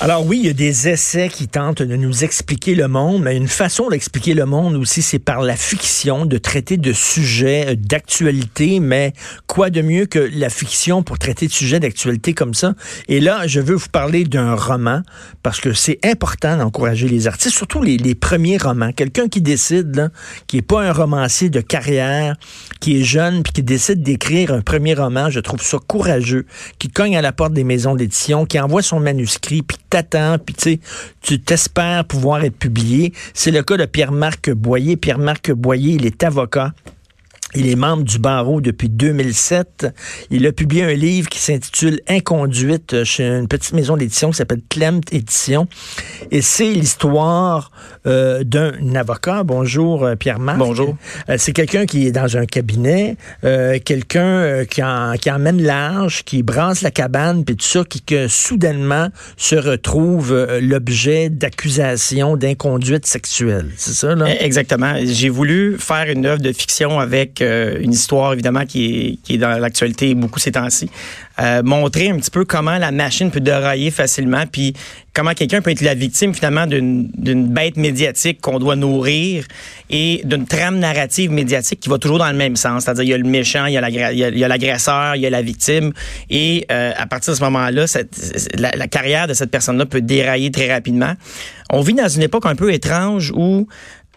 Alors oui, il y a des essais qui tentent de nous expliquer le monde, mais une façon d'expliquer le monde aussi, c'est par la fiction, de traiter de sujets euh, d'actualité, mais quoi de mieux que la fiction pour traiter de sujets d'actualité comme ça? Et là, je veux vous parler d'un roman, parce que c'est important d'encourager les artistes, surtout les, premiers romans. Quelqu'un qui décide, là, qui est pas un romancier de carrière, qui est jeune, puis qui décide d'écrire un premier roman, je trouve ça courageux, qui cogne à la porte des maisons d'édition, qui envoie son manuscrit, puis t'attends, puis tu t'espères pouvoir être publié. C'est le cas de Pierre-Marc Boyer. Pierre-Marc Boyer, il est avocat. Il est membre du barreau depuis 2007. Il a publié un livre qui s'intitule Inconduite chez une petite maison d'édition qui s'appelle Clemt Édition. Et c'est l'histoire euh, d'un avocat. Bonjour euh, Pierre-Marc. Bonjour. Euh, c'est quelqu'un qui est dans un cabinet, quelqu'un qui, en, qui emmène large, qui brasse la cabane, puis tout ça, qui que soudainement se retrouve l'objet d'accusations d'inconduite sexuelle. C'est ça, là? Exactement. J'ai voulu faire une œuvre de fiction avec euh, une histoire évidemment qui est, dans l'actualité beaucoup ces temps-ci. Euh, montrer un petit peu comment la machine peut dérailler facilement, puis comment quelqu'un peut être la victime finalement d'une bête médiatique qu'on doit nourrir et d'une trame narrative médiatique qui va toujours dans le même sens. C'est-à-dire il y a le méchant, il y a l'agresseur, il, y a la victime, et euh, à partir de ce moment-là, la carrière de cette personne-là peut dérailler très rapidement. On vit dans une époque un peu étrange où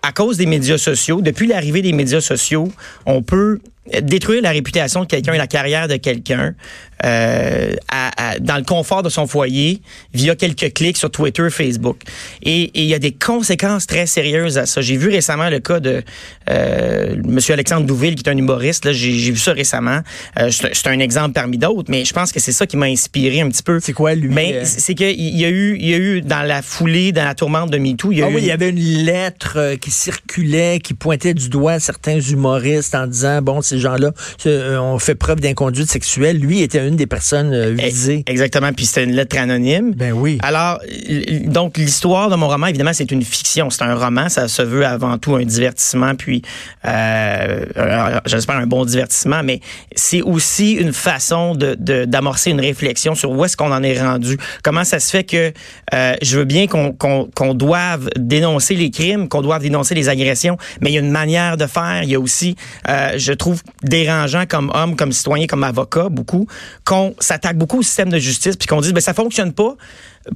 à cause des médias sociaux, depuis l'arrivée des médias sociaux, on peut détruire la réputation de quelqu'un et la carrière de quelqu'un euh, dans le confort de son foyer via quelques clics sur Twitter, Facebook. Et il y a des conséquences très sérieuses à ça. J'ai vu récemment le cas de euh, Monsieur Alexandre Douville, qui est un humoriste. J'ai vu ça récemment. Euh, c'est un exemple parmi d'autres, mais je pense que c'est ça qui m'a inspiré un petit peu. C'est quoi lui Mais ben, c'est qu'il y a eu, il y a eu dans la foulée, dans la tourmente de MeToo, il y a ah eu oui, il y avait une lettre euh, qui circulait, qui pointait du doigt certains humoristes en disant bon ces gens-là euh, ont fait preuve d'inconduite sexuelle. Lui était une des personnes euh, visées. Exactement, puis c'était une lettre anonyme. Ben oui. Alors, donc l'histoire de mon roman, évidemment, c'est une fiction, c'est un roman, ça se veut avant tout un divertissement, puis euh, j'espère un bon divertissement, mais c'est aussi une façon de d'amorcer une réflexion sur où est-ce qu'on en est rendu. Comment ça se fait que euh, je veux bien qu'on qu'on doive dénoncer les crimes, qu'on doive dénoncer les agressions, mais il y a une manière de faire. Il y a aussi, euh, je trouve, dérangeant comme homme, comme citoyen, comme avocat, beaucoup, qu'on s'attaque beaucoup au système de justice, puis qu'on dit, ben ça fonctionne pas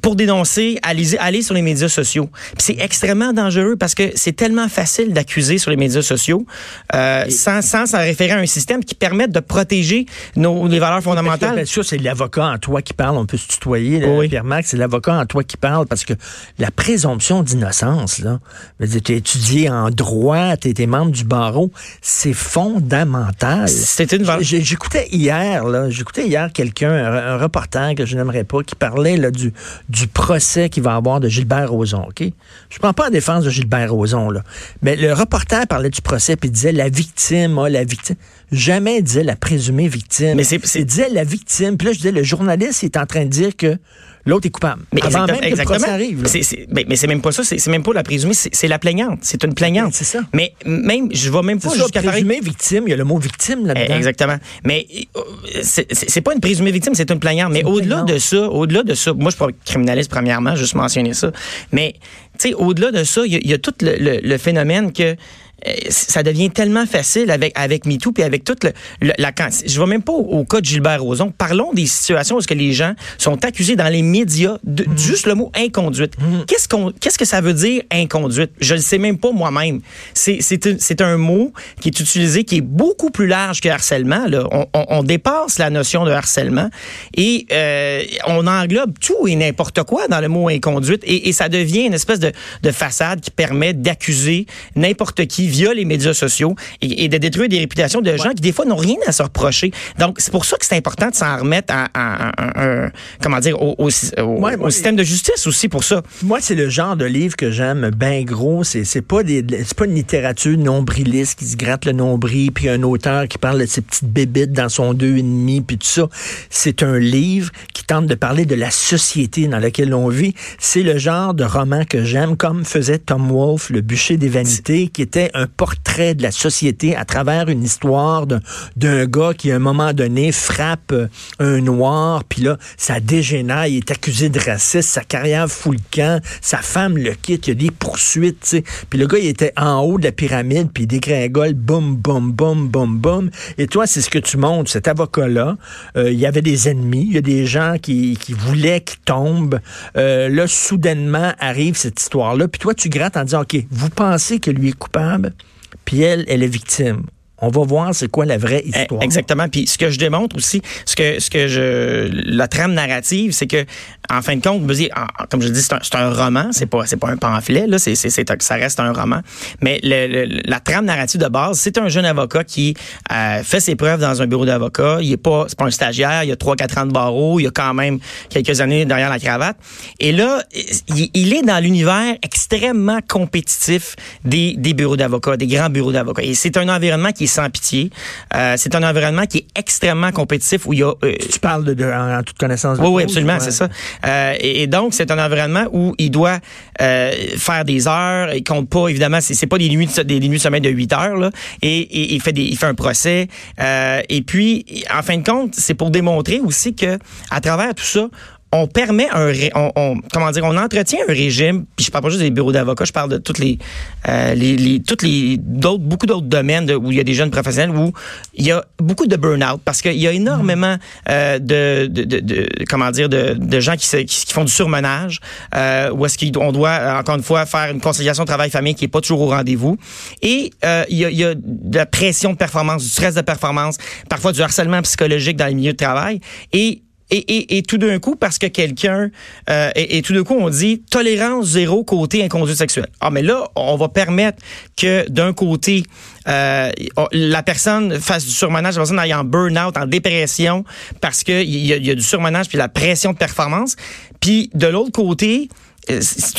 pour dénoncer, aller, aller sur les médias sociaux. C'est extrêmement dangereux parce que c'est tellement facile d'accuser sur les médias sociaux euh, sans, sans s'en référer à un système qui permette de protéger nos les valeurs fondamentales. Bien sûr, c'est l'avocat en toi qui parle. On peut se tutoyer, Pierre-Marc. C'est l'avocat en toi qui parle parce que la présomption d'innocence, là, tu es étudié en droit, tu es membre du barreau, c'est fondamental. C'est une J'écoutais hier, là, j'écoutais hier quelqu'un, un, reporter que je n'aimerais pas, qui parlait là, du, du procès qu'il va avoir de Gilbert Rozon, OK? Je prends pas en défense de Gilbert Rozon, là. Mais le reporter parlait du procès puis disait la victime, oh, la victime. Jamais disait la présumée victime. Mais c'est, il disait la victime. Puis là, je disais, le journaliste est en train de dire que l'autre est coupable. Mais Avant même que le procès arrive. mais, c'est même pas ça, c'est même pas la présumée, c'est la plaignante. C'est une plaignante. C'est ça. Mais même, je vais même pas jusqu'à présumée victime, il y a le mot victime là-dedans. Eh, exactement. Mais euh, c'est pas une présumée victime, c'est une plaignante. Mais au-delà de ça, au-delà de ça, moi je suis pas criminaliste premièrement, juste mentionner ça. Mais tu sais, au-delà de ça, il y, a tout le phénomène que ça devient tellement facile avec avec MeToo puis avec toute le, la je vais même pas au, cas de Gilbert Rozon. Parlons des situations où ce que les gens sont accusés dans les médias de mm-hmm. juste le mot inconduite. Mm-hmm. Qu'est-ce qu'on qu'est-ce que ça veut dire inconduite? Je le sais même pas moi-même. C'est c'est un mot qui est utilisé qui est beaucoup plus large que harcèlement là. On, on, dépasse la notion de harcèlement et euh, on englobe tout et n'importe quoi dans le mot inconduite et, et ça devient une espèce de, de façade qui permet d'accuser n'importe qui puis via les médias sociaux, et, de détruire des réputations de gens qui, des fois, n'ont rien à se reprocher. Donc, c'est pour ça que c'est important de s'en remettre à, un, comment dire, au, au, système de justice aussi pour ça. Moi, c'est le genre de livre que j'aime bien gros. C'est, c'est pas des, c'est pas une littérature nombriliste qui se gratte le nombril, puis un auteur qui parle de ses petites bébites dans son deux et demi, puis tout ça. C'est un livre qui tente de parler de la société dans laquelle on vit. C'est le genre de roman que j'aime, comme faisait Tom Wolfe, Le bûcher des vanités, qui était un portrait de la société à travers une histoire d'un gars qui, à un moment donné, frappe euh, un noir, puis là, ça dégénère, il est accusé de racisme, sa carrière fout le camp, sa femme le quitte, il y a des poursuites, tu. Puis le gars, il était en haut de la pyramide, puis il dégringole, boum, boum, boum, boum, boum. Et toi, c'est ce que tu montres, cet avocat-là. Euh, il y avait des ennemis, il y a des gens qui, qui voulaient qu'il tombe. Euh, là, soudainement, arrive cette histoire-là, puis toi, tu grattes en disant, OK, vous pensez que lui est coupable, puis elle, elle est victime. On va voir c'est quoi la vraie eh, histoire. Exactement. Puis ce que je démontre aussi, ce que ce que je la trame narrative, c'est que en fin de compte, comme je dis, c'est un, un, roman, c'est pas c'est pas un pamphlet là, c'est c'est ça reste un roman. Mais le, la trame narrative de base, c'est un jeune avocat qui euh, fait ses preuves dans un bureau d'avocat. Il est pas c'est pas un stagiaire, il a trois quatre ans de barreau, il a quand même quelques années derrière la cravate. Et là, il, il est dans l'univers extrêmement compétitif des des bureaux d'avocats, des grands bureaux d'avocats. Et c'est un environnement qui sans pitié. Euh, c'est un environnement qui est extrêmement compétitif où il y a... Euh, tu parles de, en, toute connaissance de Oui, oui, absolument, c'est ça. Euh, et, donc, c'est un environnement où il doit faire des heures. Il compte pas, évidemment, c'est pas des nuits, des nuits de sommeil de 8 heures, là. Et, il, fait des, il fait un procès. et puis, en fin de compte, c'est pour démontrer aussi que à travers tout ça, on permet un on, comment dire on entretient un régime puis je parle pas juste des bureaux d'avocats je parle de toutes les, euh, les, toutes les d'autres beaucoup d'autres domaines où il y a des jeunes professionnels où il y a beaucoup de burn-out parce qu'il y a énormément euh, de, de, de, comment dire de, de gens qui, qui, font du surmenage euh, où est-ce qu'on doit encore une fois faire une conciliation travail-famille qui est pas toujours au rendez-vous. Et euh, il, y a, il y a de la pression de performance du stress de performance parfois du harcèlement psychologique dans les milieux de travail. Et et, tout d'un coup, parce que quelqu'un, euh, et, tout d'un coup, on dit tolérance zéro côté inconduite sexuelle. Ah, mais là, on va permettre que d'un côté, euh, la personne fasse du surmenage, la personne aille en burn-out, en dépression, parce qu'il y, y a du surmenage puis la pression de performance. Puis de l'autre côté,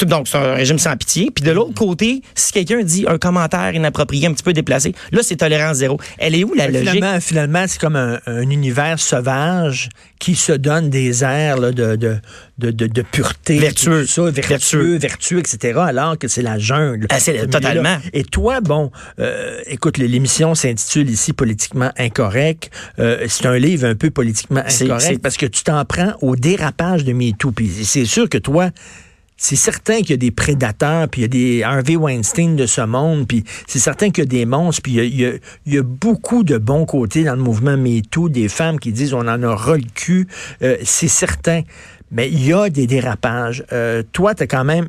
donc, c'est un régime sans pitié. Puis de l'autre côté, si quelqu'un dit un commentaire inapproprié, un petit peu déplacé, là, c'est tolérance zéro. Elle est où la logique? Finalement, finalement c'est comme un, univers sauvage qui se donne des airs de, de, de, de, pureté. Vertueux. Ça, vertueux, vertueux, etc., alors que c'est la jungle. Ah, c'est totalement. Et toi, bon, euh, écoute, l'émission s'intitule ici Politiquement incorrect. Euh, c'est un livre un peu politiquement incorrect parce que tu t'en prends au dérapage de MeToo. Puis c'est sûr que toi, c'est certain qu'il y a des prédateurs, puis il y a des Harvey Weinstein de ce monde, puis c'est certain qu'il y a des monstres, puis il y a, beaucoup de bons côtés dans le mouvement MeToo, des femmes qui disent on en aura le cul, euh, c'est certain. Mais il y a des dérapages. Euh, toi, tu quand même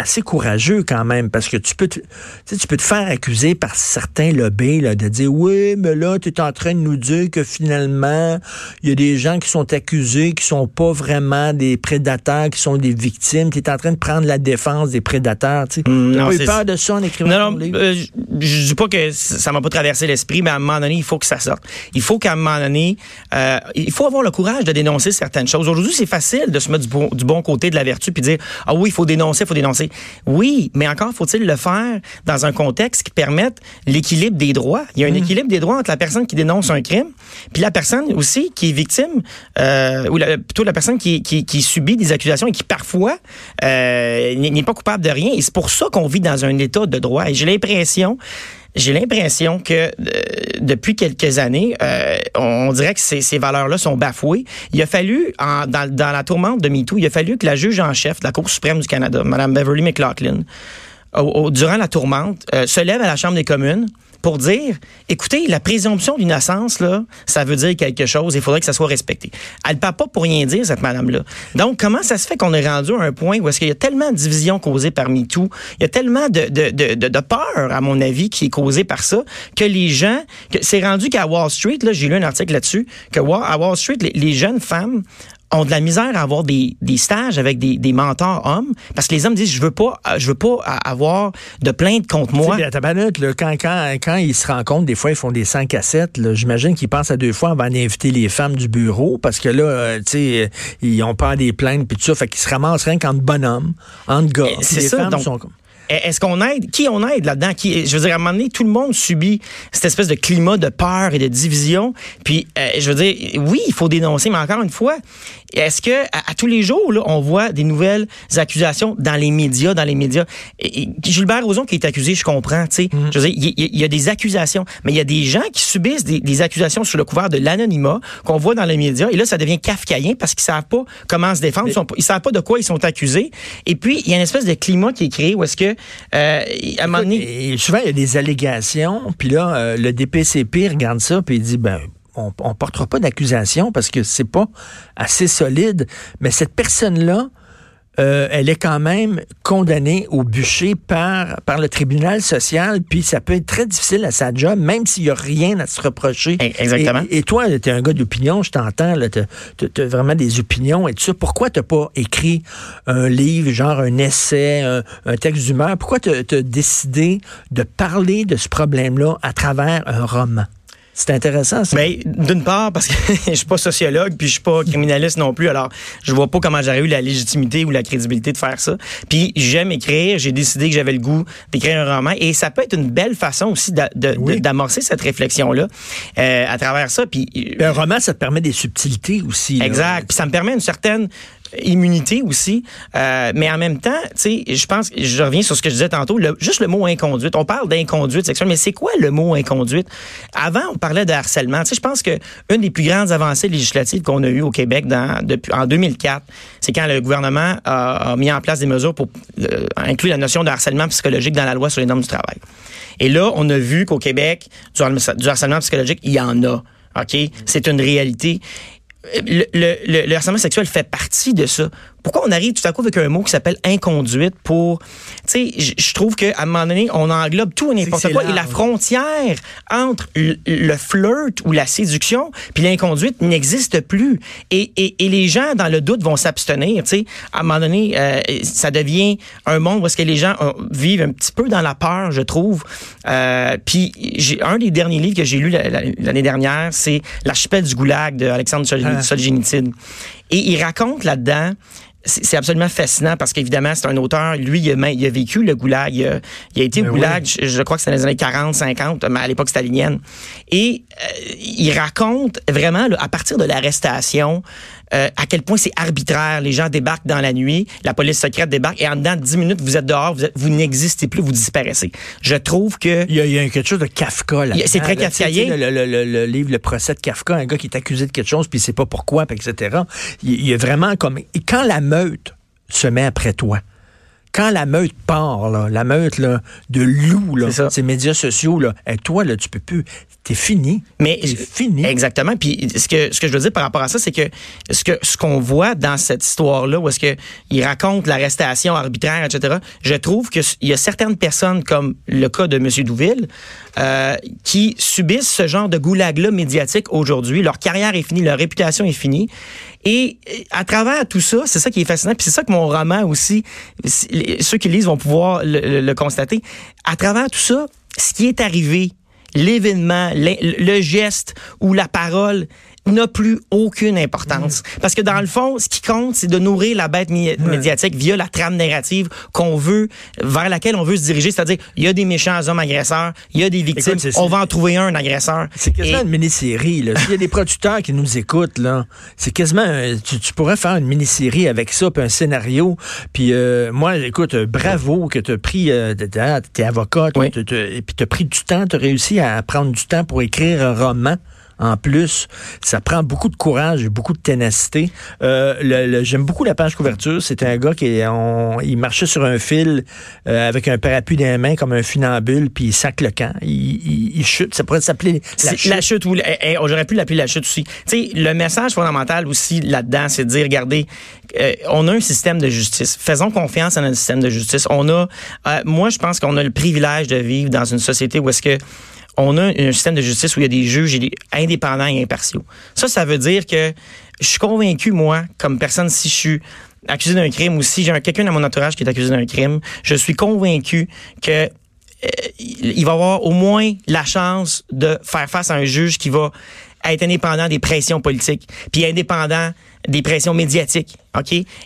assez courageux quand même, parce que tu peux te, tu peux te faire accuser par certains lobbies là, de dire oui, mais là, tu es en train de nous dire que finalement, il y a des gens qui sont accusés, qui sont pas vraiment des prédateurs, qui sont des victimes. Tu es en train de prendre la défense des prédateurs. Tu mmh, pas eu peur de ça en écrivant Non, non, euh, je dis pas que ça m'a pas traversé l'esprit, mais à un moment donné, il faut que ça sorte. Il faut qu'à un moment donné, euh, il faut avoir le courage de dénoncer certaines choses. Aujourd'hui, c'est facile de se mettre du bon, du bon côté de la vertu puis dire ah oui, il faut dénoncer, il faut dénoncer. Oui, mais encore faut-il le faire dans un contexte qui permette l'équilibre des droits. Il y a un mmh. équilibre des droits entre la personne qui dénonce un crime, puis la personne aussi qui est victime, euh, ou plutôt la personne qui, qui, subit des accusations et qui parfois euh, n'est pas coupable de rien. Et c'est pour ça qu'on vit dans un état de droit. Et j'ai l'impression j'ai l'impression que euh, depuis quelques années, euh, on dirait que ces, valeurs-là sont bafouées. Il a fallu, dans, la tourmente de MeToo, il a fallu que la juge en chef de la Cour suprême du Canada, Mme Beverly McLaughlin, durant la tourmente, euh, se lève à la Chambre des communes pour dire, écoutez, la présomption d'innocence, là, ça veut dire quelque chose, il faudrait que ça soit respecté. Elle ne parle pas pour rien dire, cette madame-là. Donc, comment ça se fait qu'on est rendu à un point où est-ce qu'il y a tellement de divisions causées par MeToo, il y a tellement de, peur, à mon avis, qui est causée par ça, que les gens, c'est rendu qu'à Wall Street, là, j'ai lu un article là-dessus, que à Wall Street, les jeunes femmes ont de la misère à avoir des, des stages avec des, des mentors hommes parce que les hommes disent je veux pas je veux pas avoir de plainte contre moi. là, quand, quand, quand ils se rencontrent, des fois ils font des 100 cassettes. J'imagine qu'ils pensent à deux fois avant d'inviter les femmes du bureau parce que là, euh, tu sais, ils ont pas des plaintes puis tout ça, fait qu'ils se ramassent rien qu'entre bonhommes, entre gars. C'est ça. Femmes sont... Est-ce qu'on aide? Qui on aide là-dedans? Qui, je veux dire, à un moment donné, tout le monde subit cette espèce de climat de peur et de division. Puis, euh, je veux dire, oui, il faut dénoncer, mais encore une fois, est-ce que à, tous les jours, là, on voit des nouvelles accusations dans les médias, dans les médias? Et, Gilbert Rozon qui est accusé, je comprends, tu sais. Je veux dire, il y, a des accusations, mais il y a des gens qui subissent des, accusations sous le couvert de l'anonymat qu'on voit dans les médias. Et là, ça devient kafkaïen parce qu'ils savent pas comment se défendre. Ils, savent pas de quoi ils sont accusés. Et puis, il y a une espèce de climat qui est créé où est-ce que, euh, à un moment donné... souvent, il y a des allégations, puis là, euh, le DPCP regarde ça, puis il dit, ben on, on portera pas d'accusation parce que c'est pas assez solide. Mais cette personne-là, euh, elle est quand même condamnée au bûcher par, par le tribunal social, puis ça peut être très difficile à sa job, même s'il n'y a rien à se reprocher. Eh, exactement. Et, toi, tu es un gars d'opinion, je t'entends, tu as, vraiment des opinions et tout ça. Pourquoi tu pas écrit un livre, genre un essai, un, texte d'humeur? Pourquoi tu as décidé de parler de ce problème-là à travers un roman? C'est intéressant, ça. Ben, d'une part, parce que je suis pas sociologue, puis je suis pas criminaliste non plus, alors je vois pas comment j'aurais eu la légitimité ou la crédibilité de faire ça. Puis j'aime écrire, j'ai décidé que j'avais le goût d'écrire un roman, et ça peut être une belle façon aussi d'amorcer cette réflexion-là euh, à travers ça. Puis un roman, ça te permet des subtilités aussi. Exact. Puis ça me permet une certaine immunité aussi. Euh, mais en même temps, tu sais, je pense, je reviens sur ce que je disais tantôt, juste le mot inconduite. On parle d'inconduite sexuelle, mais c'est quoi le mot inconduite? Avant, on parlait de harcèlement. Tu sais, je pense que une des plus grandes avancées législatives qu'on a eues au Québec depuis, en 2004, c'est quand le gouvernement a, mis en place des mesures pour euh, inclure la notion de harcèlement psychologique dans la loi sur les normes du travail. Et là, on a vu qu'au Québec, du harcèlement psychologique, il y en a. OK? C'est une réalité le, le, le, harcèlement sexuel fait partie de ça. Pourquoi on arrive tout à coup avec un mot qui s'appelle inconduite pour... Tu sais, je trouve qu'à un moment donné, on englobe tout et n'importe quoi. Et la frontière entre le, flirt ou la séduction puis l'inconduite n'existe plus. Et, et, et, les gens, dans le doute, vont s'abstenir. Tu sais, à un moment donné, euh, ça devient un monde où est-ce que les gens euh, vivent un petit peu dans la peur, je trouve. Euh, puis j'ai un des derniers livres que j'ai lu l'année dernière, c'est L'archipel du goulag de Alexandre ah. Et il raconte là-dedans c'est absolument fascinant parce qu'évidemment, c'est un auteur, lui, il a, il a, vécu le goulag. Il a, il a été au ben goulag, je, crois que c'était dans les années 40, 50, mais à l'époque stalinienne. Et euh, il raconte vraiment, à partir de l'arrestation, euh, à quel point c'est arbitraire. Les gens débarquent dans la nuit, la police secrète débarque et en dedans de 10 minutes, vous êtes dehors, vous, vous n'existez plus, vous disparaissez. Je trouve que... Il y a, il y a quelque chose de Kafka là. C'est très kafkaïen. Le, le, le, le, livre Le procès de Kafka, un gars qui est accusé de quelque chose, puis il sait pas pourquoi, etc. Il, y a vraiment comme... Et quand la meute se met après toi, quand la meute part, là, la meute là, de loups, là, ces médias sociaux, là, et toi, là, tu peux plus. T'es fini. Mais fini. Exactement. Puis ce que ce que je veux dire par rapport à ça, c'est que ce que ce qu'on voit dans cette histoire-là, où est-ce que il raconte l'arrestation arbitraire, etc. Je trouve que il y a certaines personnes, comme le cas de M. Douville, euh, qui subissent ce genre de goulag-là médiatique aujourd'hui. Leur carrière est finie, leur réputation est finie. Et à travers tout ça, c'est ça qui est fascinant. Puis c'est ça que mon roman aussi, ceux qui lisent vont pouvoir le, constater. À travers tout ça, ce qui est arrivé, l'événement, le, geste ou la parole n'a plus aucune importance. Mm. Parce que dans le fond, ce qui compte, c'est de nourrir la bête médiatique via la trame narrative qu'on veut, vers laquelle on veut se diriger. C'est-à-dire, il y a des méchants hommes agresseurs, il y a des victimes, on va en trouver un, un agresseur. C'est quasiment une mini-série. S'il y a des producteurs qui nous écoutent, là, c'est quasiment, tu, pourrais faire une mini-série avec ça, puis un scénario. Puis euh, moi, écoute, bravo que tu as pris, euh, t'es avocat, et puis tu as pris du temps, tu as réussi à prendre du temps pour écrire un roman en plus. Ça prend beaucoup de courage et beaucoup de ténacité. Euh, J'aime beaucoup la page couverture. C'était un gars qui il marchait sur un fil euh, avec un parapluie dans les mains comme un funambule, puis il sac le camp. Il, chute. Ça pourrait s'appeler la chute. La chute ou eh, eh, j'aurais pu l'appeler la chute aussi. Tu sais, le message fondamental aussi là-dedans, c'est de dire, regardez, euh, on a un système de justice. Faisons confiance à notre système de justice. On a, moi, je pense qu'on a le privilège de vivre dans une société où est-ce que on a un système de justice où il y a des juges indépendants et impartiaux. Ça, ça veut dire que je suis convaincu, moi, comme personne, si je suis accusé d'un crime ou si j'ai quelqu'un dans mon entourage qui est accusé d'un crime, je suis convaincu que euh, il va avoir au moins la chance de faire face à un juge qui va être indépendant des pressions politiques, puis indépendant des pressions médiatiques.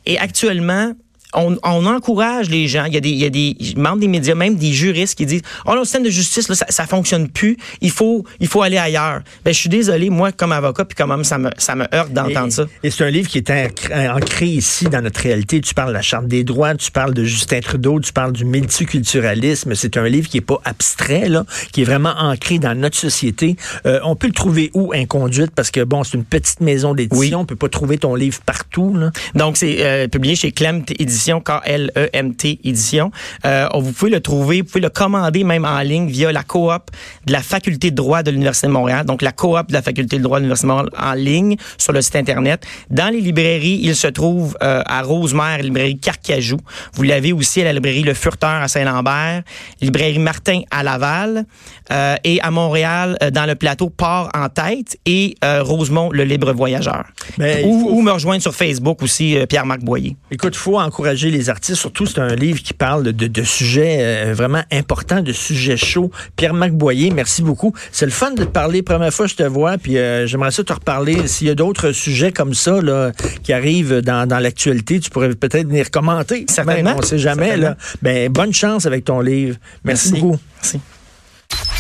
Et actuellement, on, encourage les gens. Il y, a des, il y a des membres des médias, même des juristes qui disent Oh, le système de justice, là, ça, ça fonctionne plus. Il faut, il faut aller ailleurs. Ben, je suis désolé, moi, comme avocat, puis quand même, ça me, ça me heurte d'entendre ça. Et c'est un livre qui est ancré ici dans notre réalité. Tu parles de la Charte des droits, tu parles de Justin Trudeau, tu parles du multiculturalisme. C'est un livre qui est pas abstrait, là, qui est vraiment ancré dans notre société. Euh, on peut le trouver où, Inconduite? Parce que, bon, c'est une petite maison d'édition. Oui. On peut pas trouver ton livre partout. Là. Donc, c'est euh, publié chez Clemt Édition K-L-E-M-T édition. Euh, vous pouvez le trouver, vous pouvez le commander même en ligne via la coop de la Faculté de droit de l'Université de Montréal. Donc, la coop de la Faculté de droit de l'Université de Montréal en ligne sur le site Internet. Dans les librairies, il se trouve euh, à Rosemère, librairie Carcajou. Vous l'avez aussi à la librairie Le Furteur à Saint-Lambert, librairie Martin à Laval euh, et à Montréal, dans le plateau Port en tête et Rosemont, le libre voyageur. Ben, ou, ou, me rejoindre sur Facebook aussi, Pierre-Marc Boyer. Écoute, il faut encourager les artistes. Surtout, c'est un livre qui parle de, sujets euh, vraiment importants, de sujets chauds. Pierre-Marc Boyer, merci beaucoup. C'est le fun de te parler. Première fois je te vois, puis euh, j'aimerais ça te reparler. S'il y a d'autres sujets comme ça là, qui arrivent dans, l'actualité, tu pourrais peut-être venir commenter. Certainement. on ne sait jamais. Là. Ben, bonne chance avec ton livre. merci. beaucoup. Merci.